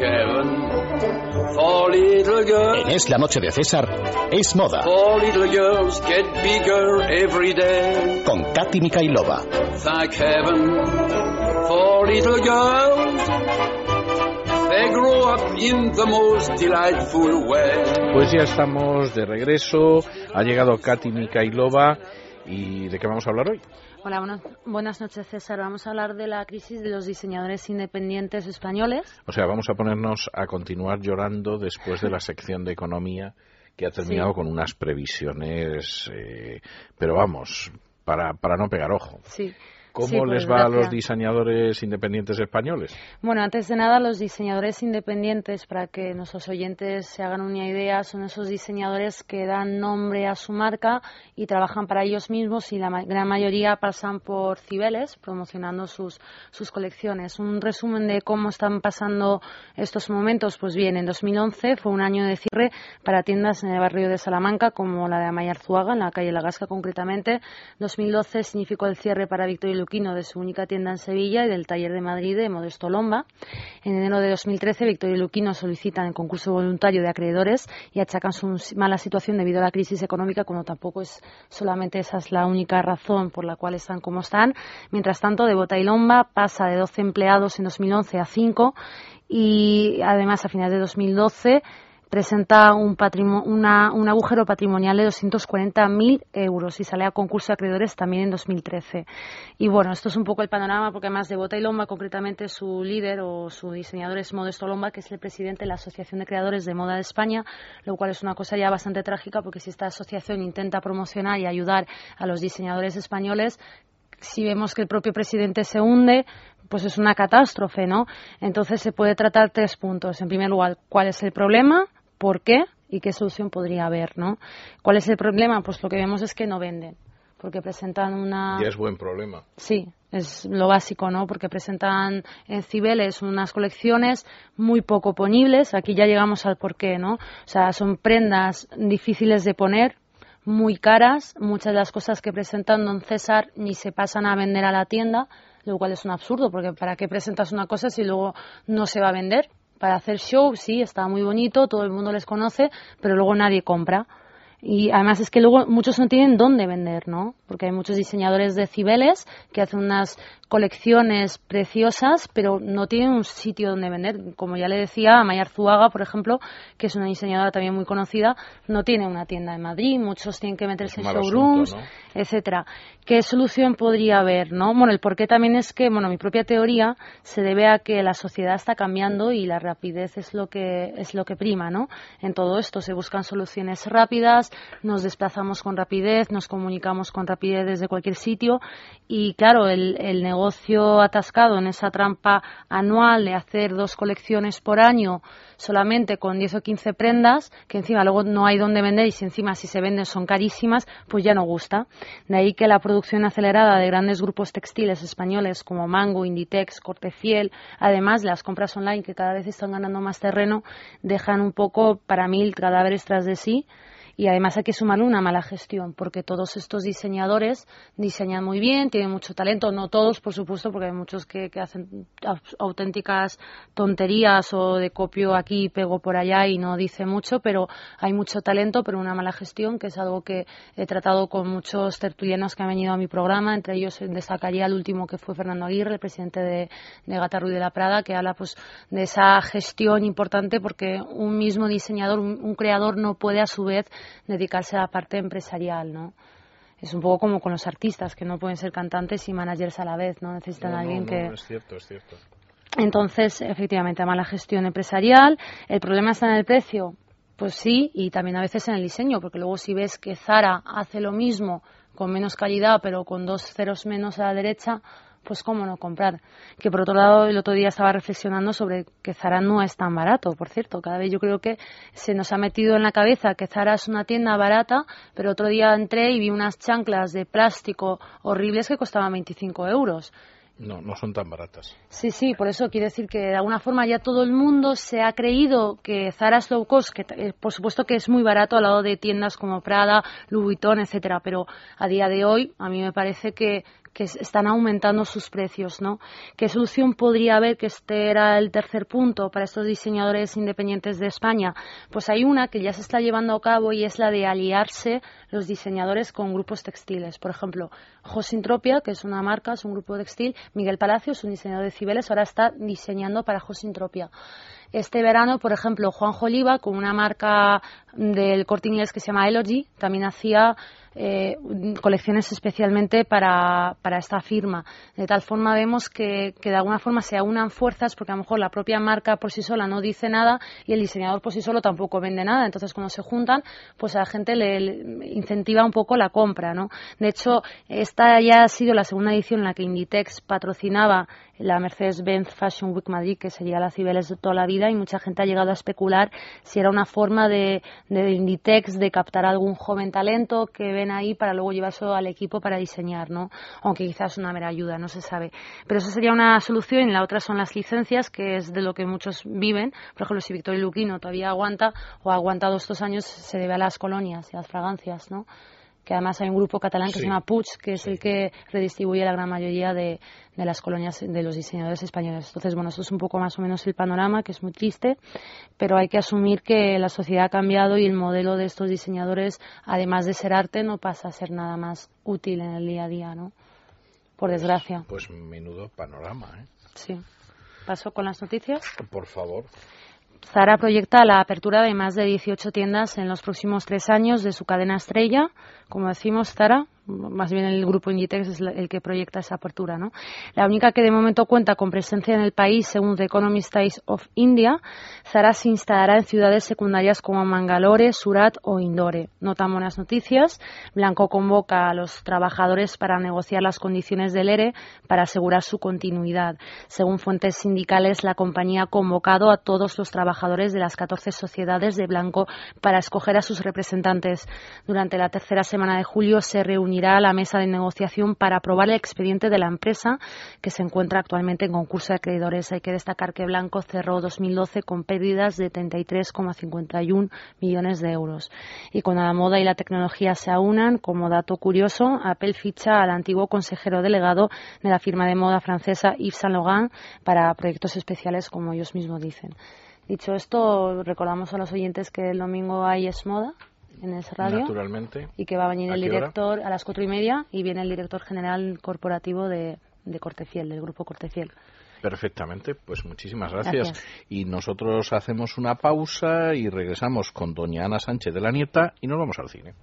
En Es la Noche de César, es moda. Con Katy Mikailova. Pues ya estamos de regreso. Ha llegado Katy Mikailova. ¿Y de qué vamos a hablar hoy? Hola, buenas noches, César. Vamos a hablar de la crisis de los diseñadores independientes españoles. O sea, vamos a ponernos a continuar llorando después de la sección de economía que ha terminado con unas previsiones, eh, pero vamos, para, para no pegar ojo. Sí. ¿Cómo les va a los diseñadores independientes españoles? Bueno, antes de nada, los diseñadores independientes, para que nuestros oyentes se hagan una idea, son esos diseñadores que dan nombre a su marca y trabajan para ellos mismos y la gran mayoría pasan por Cibeles promocionando sus, sus colecciones. Un resumen de cómo están pasando estos momentos, pues bien, en 2011 fue un año de cierre para tiendas en el barrio de Salamanca, como la de Amaya Arzuaga, en la calle La Gasca concretamente. 2012 significó el cierre para Victoria de su única tienda en Sevilla y del taller de Madrid de Modesto Lomba. En enero de 2013, Victoria y Luquino solicitan el concurso voluntario de acreedores y achacan su mala situación debido a la crisis económica, como tampoco es solamente esa es la única razón por la cual están como están. Mientras tanto, de Bota y Lomba pasa de 12 empleados en 2011 a 5 y además a finales de 2012 presenta un, un agujero patrimonial de 240.000 euros y sale a concurso de acreedores también en 2013. Y bueno, esto es un poco el panorama porque además de Bota y Lomba, concretamente su líder o su diseñador es Modesto Lomba, que es el presidente de la Asociación de Creadores de Moda de España, lo cual es una cosa ya bastante trágica porque si esta asociación intenta promocionar y ayudar a los diseñadores españoles, si vemos que el propio presidente se hunde, pues es una catástrofe, ¿no? Entonces se puede tratar tres puntos. En primer lugar, ¿cuál es el problema? Por qué y qué solución podría haber, ¿no? ¿Cuál es el problema? Pues lo que vemos es que no venden, porque presentan una... Ya es buen problema. Sí, es lo básico, ¿no? Porque presentan en Cibeles unas colecciones muy poco ponibles. Aquí ya llegamos al por qué, ¿no? O sea, son prendas difíciles de poner, muy caras. Muchas de las cosas que presentan Don César ni se pasan a vender a la tienda, lo cual es un absurdo, porque ¿para qué presentas una cosa si luego no se va a vender? Para hacer show, sí, está muy bonito, todo el mundo les conoce, pero luego nadie compra. Y además es que luego muchos no tienen dónde vender, ¿no? Porque hay muchos diseñadores de Cibeles que hacen unas colecciones preciosas, pero no tienen un sitio donde vender. Como ya le decía, a Maya Zuaga, por ejemplo, que es una diseñadora también muy conocida, no tiene una tienda en Madrid, muchos tienen que meterse en showrooms, etcétera. ¿Qué solución podría haber, no? Bueno, el porqué también es que, bueno, mi propia teoría se debe a que la sociedad está cambiando y la rapidez es lo que es lo que prima, ¿no? En todo esto se buscan soluciones rápidas, nos desplazamos con rapidez, nos comunicamos con rapidez desde cualquier sitio y claro, el, el negocio atascado en esa trampa anual de hacer dos colecciones por año solamente con 10 o 15 prendas, que encima luego no hay dónde vender y si encima si se venden son carísimas, pues ya no gusta. De ahí que la producción acelerada de grandes grupos textiles españoles como Mango, Inditex, Cortefiel, además las compras online que cada vez están ganando más terreno, dejan un poco para mí cadáveres tras de sí y además hay que sumarle una mala gestión, porque todos estos diseñadores diseñan muy bien, tienen mucho talento, no todos, por supuesto, porque hay muchos que, hacen auténticas tonterías o de copio aquí y pego por allá y no dice mucho, pero hay mucho talento, pero una mala gestión, que es algo que he tratado con muchos tertulianos que han venido a mi programa, entre ellos destacaría el último que fue Fernando Aguirre, el presidente de, de Gatarru de la Prada, que habla pues de esa gestión importante porque un mismo diseñador, un creador no puede a su vez dedicarse a la parte empresarial, ¿no? Es un poco como con los artistas, que no pueden ser cantantes y managers a la vez, ¿no? Necesitan a alguien que... es cierto, es cierto. Entonces, efectivamente, mala gestión empresarial. ¿El problema está en el precio? Pues sí, y también a veces en el diseño, porque luego si ves que Zara hace lo mismo con menos calidad, pero con dos ceros menos a la derecha, pues cómo no comprar. Que por otro lado, el otro día estaba reflexionando sobre que Zara no es tan barato, por cierto. Cada vez yo creo que se nos ha metido en la cabeza que Zara es una tienda barata, pero otro día entré y vi unas chanclas de plástico horribles que costaban 25 euros. No, no son tan baratas. Sí, sí, por eso quiero decir que de alguna forma ya todo el mundo se ha creído que Zara es low cost, que eh, por supuesto que es muy barato al lado de tiendas como Prada, Louis Vuitton, etcétera, pero a día de hoy a mí me parece que que están aumentando sus precios, ¿no? ¿Qué solución podría haber? Que este era el tercer punto para estos diseñadores independientes de España. Pues hay una que ya se está llevando a cabo y es la de aliarse los diseñadores con grupos textiles. Por ejemplo, Josintropia, que es una marca, es un grupo textil. Miguel Palacios, un diseñador de Cibeles, ahora está diseñando para Josintropia. Este verano, por ejemplo, Juan Oliva, con una marca del corte inglés que se llama Elogy, también hacía eh, colecciones especialmente para, para, esta firma. De tal forma vemos que, que, de alguna forma se aunan fuerzas porque a lo mejor la propia marca por sí sola no dice nada y el diseñador por sí solo tampoco vende nada. Entonces cuando se juntan, pues a la gente le, le incentiva un poco la compra. ¿no? De hecho, esta ya ha sido la segunda edición en la que Inditex patrocinaba la Mercedes-Benz Fashion Week Madrid, que sería la Cibeles de toda la vida, y mucha gente ha llegado a especular si era una forma de, de Inditex de captar algún joven talento que ven ahí para luego llevarse al equipo para diseñar, ¿no? Aunque quizás una mera ayuda, no se sabe. Pero eso sería una solución y la otra son las licencias, que es de lo que muchos viven. Por ejemplo, si Victoria Luquino todavía aguanta o ha aguantado estos años, se debe a las colonias y a las fragancias, ¿no? Que además hay un grupo catalán que se llama Puig, que es el que redistribuye la gran mayoría de, de, las colonias de los diseñadores españoles. Entonces, bueno, esto es un poco más o menos el panorama, que es muy triste, pero hay que asumir que la sociedad ha cambiado y el modelo de estos diseñadores, además de ser arte, no pasa a ser nada más útil en el día a día, ¿no? Por pues, desgracia. Pues menudo panorama, ¿eh? Sí. ¿Paso con las noticias? Por favor. Zara proyecta la apertura de más de 18 tiendas en los próximos tres años de su cadena estrella. Como decimos, Zara más bien el grupo Inditex es el que proyecta esa apertura, ¿no? La única que de momento cuenta con presencia en el país, según The Economist Times of India, Zara se instalará en ciudades secundarias como Mangalore, Surat o Indore. Notan buenas noticias. Blanco convoca a los trabajadores para negociar las condiciones del ERE para asegurar su continuidad. Según fuentes sindicales, la compañía ha convocado a todos los trabajadores de las 14 sociedades de Blanco para escoger a sus representantes. Durante la tercera semana de julio se reunió irá a la mesa de negociación para aprobar el expediente de la empresa que se encuentra actualmente en concurso de acreedores. Hay que destacar que Blanco cerró 2012 con pérdidas de 33,51 millones de euros. Y cuando la moda y la tecnología se aunan, como dato curioso, Apple ficha al antiguo consejero delegado de la firma de moda francesa Yves Saint Laurent para proyectos especiales, como ellos mismos dicen. Dicho esto, recordamos a los oyentes que el domingo hay Es Moda, en ese radio. Naturalmente. Y que va a venir el director a las cuatro y media y viene el director general corporativo de, de Cortefiel, del grupo Cortefiel. Perfectamente, pues muchísimas gracias. gracias. Y nosotros hacemos una pausa y regresamos con doña Ana Sánchez de la Nieta y nos vamos al cine.